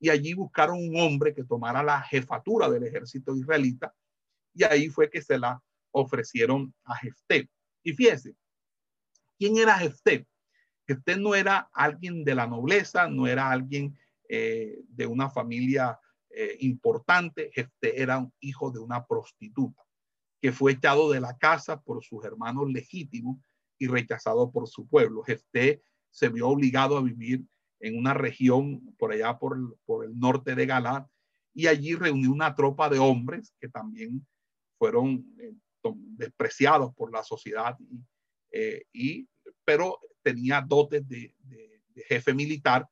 Speaker 2: y allí buscaron un hombre que tomara la jefatura del ejército israelita, y ahí fue que se la ofrecieron a Jefté. Y fíjese, ¿quién era Jefté? Jefté no era alguien de la nobleza, no era alguien eh, de una familia eh, importante, Jefté era un hijo de una prostituta que fue echado de la casa por sus hermanos legítimos y rechazado por su pueblo. Jefté se vio obligado a vivir en una región por allá por, el norte de Galad y allí reunió una tropa de hombres que también fueron eh, despreciados por la sociedad eh, y, pero tenía dotes de jefe militar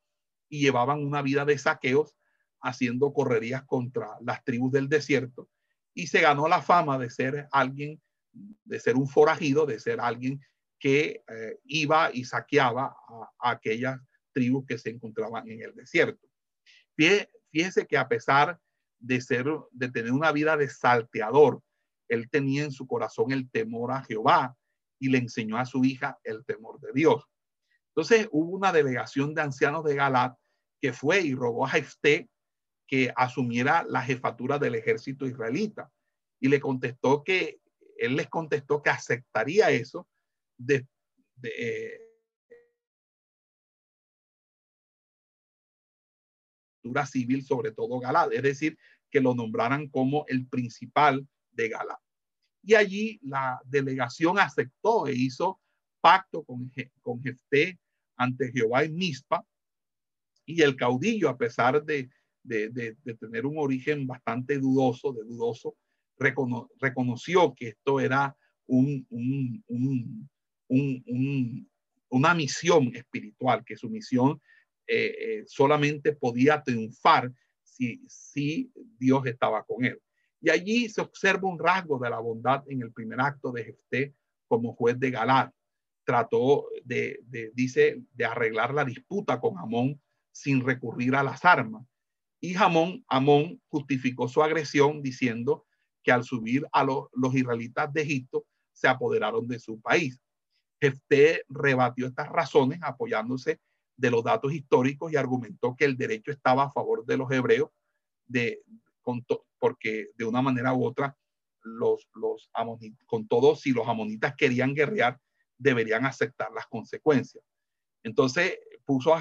Speaker 2: y llevaban una vida de saqueos haciendo correrías contra las tribus del desierto y se ganó la fama de ser alguien, de ser un forajido, de ser alguien que eh, iba y saqueaba a, aquellas tribus que se encontraban en el desierto. Fíjese que a pesar de ser, de tener una vida de salteador, él tenía en su corazón el temor a Jehová y le enseñó a su hija el temor de Dios. Entonces hubo una delegación de ancianos de Galat que fue y rogó a Jefté que asumiera la jefatura del ejército israelita. Y le contestó que, él les contestó que aceptaría eso de, de civil, sobre todo Galad, es decir, que lo nombraran como el principal de Galad. Y allí la delegación aceptó e hizo pacto con, con ante Jehová en Mispa, y el caudillo, a pesar de de, tener un origen bastante dudoso, de dudoso, reconoció que esto era un, una misión espiritual, que su misión eh, eh, solamente podía triunfar si, si Dios estaba con él. Y allí se observa un rasgo de la bondad en el primer acto de Jefté como juez de Galad. Trató de, dice, de arreglar la disputa con Amón sin recurrir a las armas. Y Jamón, Amón justificó su agresión diciendo que al subir a los, israelitas de Egipto se apoderaron de su país. Jefté rebatió estas razones apoyándose de los datos históricos y argumentó que el derecho estaba a favor de los hebreos de, porque de una manera u otra los, los con todo, si los amonitas querían guerrear, deberían aceptar las consecuencias. Entonces puso a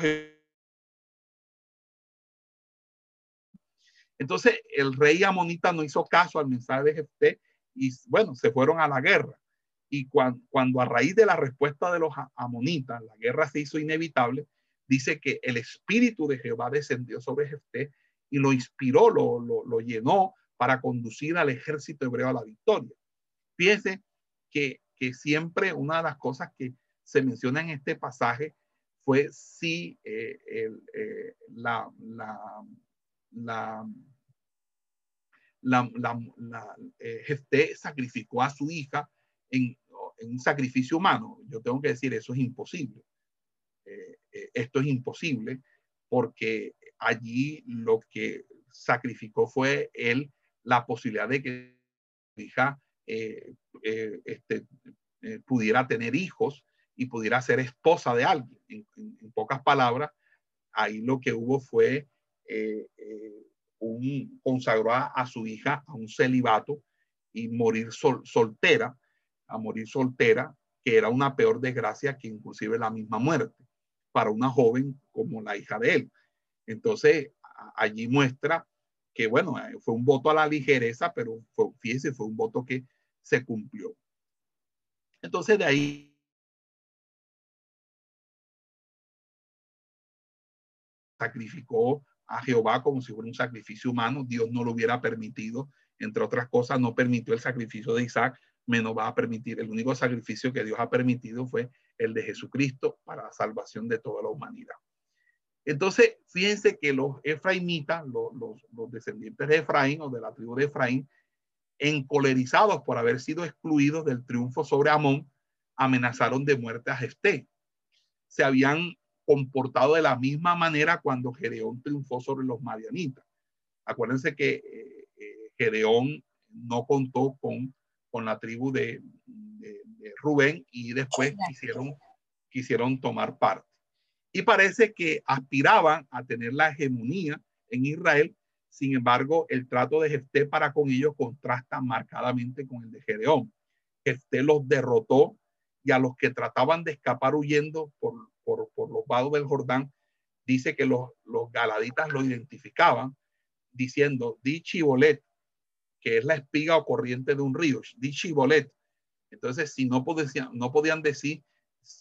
Speaker 2: Entonces el rey amonita no hizo caso al mensaje de Jefté y bueno, se fueron a la guerra. Y cuando, cuando a raíz de la respuesta de los amonitas, la guerra se hizo inevitable, dice que el espíritu de Jehová descendió sobre Jefté y lo inspiró, lo, lo, llenó para conducir al ejército hebreo a la victoria. Fíjense que, que siempre una de las cosas que se menciona en este pasaje fue si eh, eh, la, la, la, eh, sacrificó a su hija en, en, un sacrificio humano. Yo tengo que decir, eso es imposible. Eh, eh, esto es imposible porque allí lo que sacrificó fue él la posibilidad de que su hija este, pudiera tener hijos y pudiera ser esposa de alguien. En, pocas palabras, ahí lo que hubo fue eh, eh, un, consagró a, su hija a un celibato y morir soltera, a morir soltera, que era una peor desgracia que inclusive la misma muerte para una joven como la hija de él. Entonces, allí muestra que, bueno, eh, fue un voto a la ligereza, pero fue, fíjese, fue un voto que se cumplió. Entonces, de ahí sacrificó a Jehová como si fuera un sacrificio humano. Dios no lo hubiera permitido, entre otras cosas, no permitió el sacrificio de Isaac, menos va a permitir. El único sacrificio que Dios ha permitido fue el de Jesucristo para la salvación de toda la humanidad. Entonces, fíjense que los efraimitas, los, los, descendientes de Efraín o de la tribu de Efraín, encolerizados por haber sido excluidos del triunfo sobre Amón, amenazaron de muerte a Jefté. Se habían comportado de la misma manera cuando Gedeón triunfó sobre los madianitas. Acuérdense que eh, eh, Gedeón no contó con, con la tribu de, Rubén y después quisieron, quisieron tomar parte. Y parece que aspiraban a tener la hegemonía en Israel. Sin embargo, el trato de Jefté para con ellos contrasta marcadamente con el de Gedeón. Jefté los derrotó y a los que trataban de escapar huyendo por, por, los vados del Jordán, dice que los, los galaditas lo identificaban diciendo, di chibolet, que es la espiga o corriente de un río, di chibolet. Entonces, si no, podían, no podían decir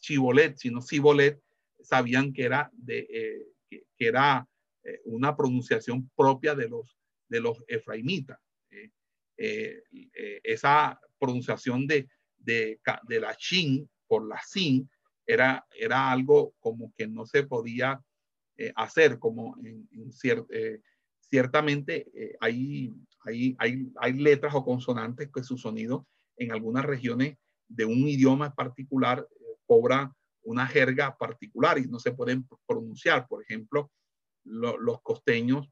Speaker 2: chibolet, sino cibolet, sabían que era, de, eh, que, era eh, una pronunciación propia de los, de los efraimitas. Eh, esa pronunciación de, de, de la chin por la sin era, era algo como que no se podía eh, hacer, como en, eh, ciertamente eh, hay, hay, hay, hay, letras o consonantes que su sonido en algunas regiones de un idioma particular cobra una jerga particular y no se pueden pronunciar. Por ejemplo, los costeños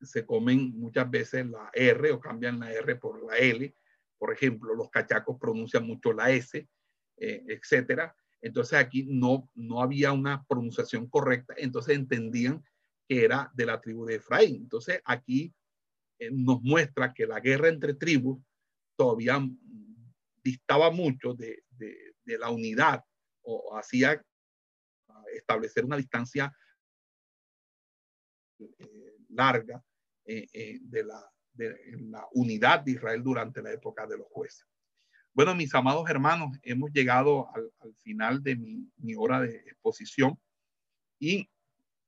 Speaker 2: se comen muchas veces la R o cambian la R por la L. Por ejemplo, los cachacos pronuncian mucho la S, etcétera. Entonces aquí no, no había una pronunciación correcta, entonces entendían que era de la tribu de Efraín. Entonces aquí eh, nos muestra que la guerra entre tribus todavía distaba mucho de, la unidad o hacía establecer una distancia eh, larga eh, de, la, de la unidad de Israel durante la época de los jueces. Bueno, mis amados hermanos, hemos llegado al, final de mi, hora de exposición y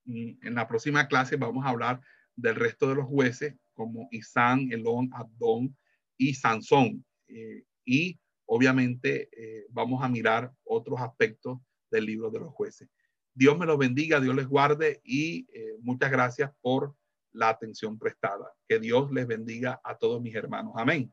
Speaker 2: en la próxima clase vamos a hablar del resto de los jueces como Isán, Elón, Abdón y Sansón. Eh, y obviamente eh, vamos a mirar otros aspectos del libro de los jueces. Dios me los bendiga, Dios les guarde y eh, muchas gracias por la atención prestada. Que Dios les bendiga a todos mis hermanos. Amén.